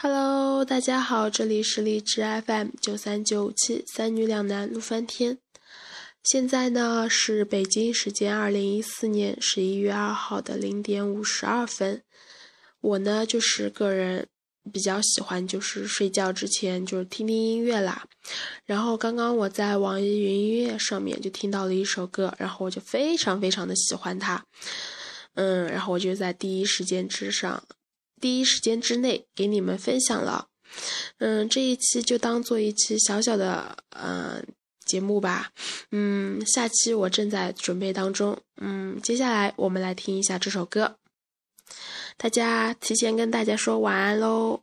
Hello，大家好，这里是荔枝 FM 九三九五七三女两男路翻天。现在呢是北京时间二零一四年十一月二号的零点五十二分。我呢就是个人比较喜欢就是睡觉之前就是听听音乐啦。然后刚刚我在网易云音乐上面就听到了一首歌，然后我就非常非常的喜欢它。嗯，然后我就在第一时间之上。第一时间之内给你们分享了，嗯，这一期就当做一期小小的呃节目吧，嗯，下期我正在准备当中，嗯，接下来我们来听一下这首歌，大家提前跟大家说晚安喽。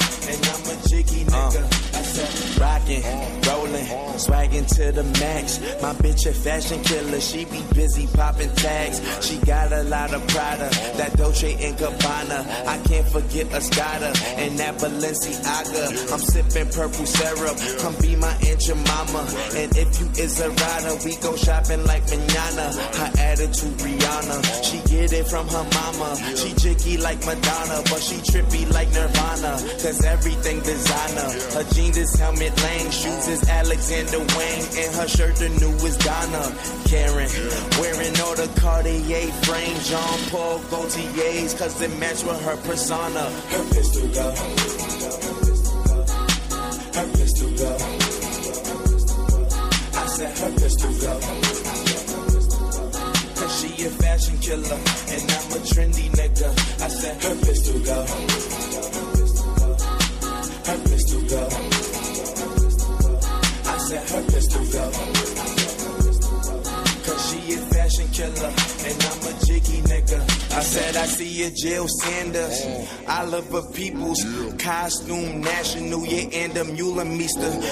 and I'm a trendy nigga. I said her pistol go. Her pistol go. I said her pistol go. Cause she a fashion killer and I'm a jiggy nigga. Uh, I said rockin', rollin'. Swaggin' to the max. My bitch a fashion killer. She be busy poppin' tags. She got a lot of Prada. That Dolce and Gabbana. I can't forget Escada and that Balenciaga. I'm sippin' purple syrup. Come be my aunt your mama. And if you is a rider, we go shopping like manana. Her attitude Rihanna. She get it from her mama. She jicky like Madonna, but she trippy like Nirvana. Cause everything designer. Her jeans is Helmut Lang. Shoes is Alexander. Wang and her shirt the newest Donna Karan. Wearing all the Cartier frames. Jean Paul Gaultier's cause they match with her persona. Her pistol go. Her pistol go. I said her pistol go. Cause she a fashion killer. And I'm a trendy nigga. I said her pistol go her pistol. Cause she a fashion killer, and I'm a jiggy nigga. I said I see a Jil Sanders. I love her people's costume national, yeah, and a mule.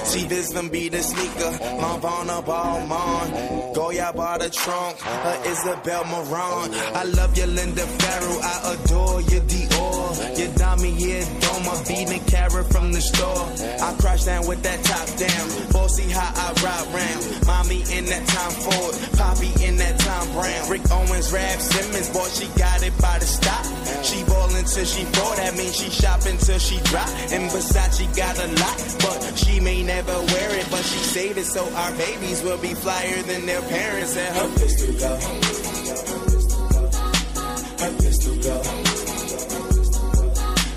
See this them be the sneaker. Monvana Balmain. Goyard bought a trunk. Uh, Isabel Marant. I love you, Linda Farrow. I adore you, Dior. You dummy, yeah, Doma. Beating carrot from the store. I crash down with that top down. Bossy how I ride round. Mommy in that Tom Ford. Poppy in that Thom Browne. Rick Owens, Raf Simons. Boy, she got it by the stop. She ballin' till she fall. That means she shopping till she drop. And Versace got a lot, but she may never wear it. But she saved it so our babies will be flyer than their parents. And her pistol go. Her pistol go.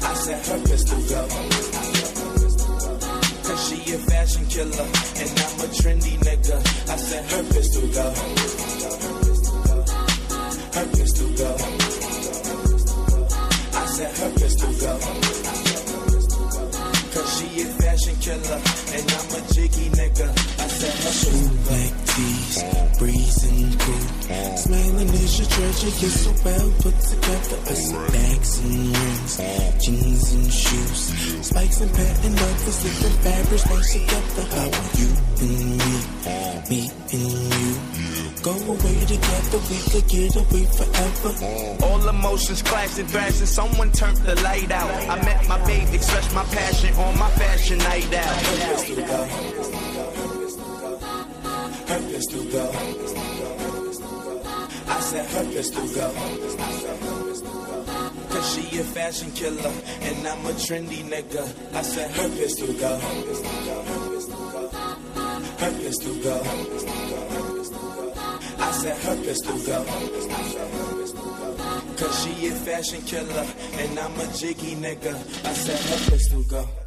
I said her pistol go. Killer and I'm a trendy nigga. I said her pistol go. Her pistol go. I said her pistol go. Cause she a fashion killer and I'm a jiggy nigga. Her. Black tees, breezing through. Smiling is your treasure, you're so well put together. I see bags and rings, jeans and shoes. Spikes and patent leathers, different fabrics mixed together. How are you and me, me and you? Go away together, we could get away forever. All emotions clashed and thrashed, someone turned the light out. I met my babe, expressed my passion on my fashion night out. Her pistol go. I said her pistol go. Cause she a fashion killer and I'm a trendy nigga. I said her pistol go. Her pistol go. I said her pistol go. Cause she a fashion killer and I'm a jiggy nigga. I said her pistol go.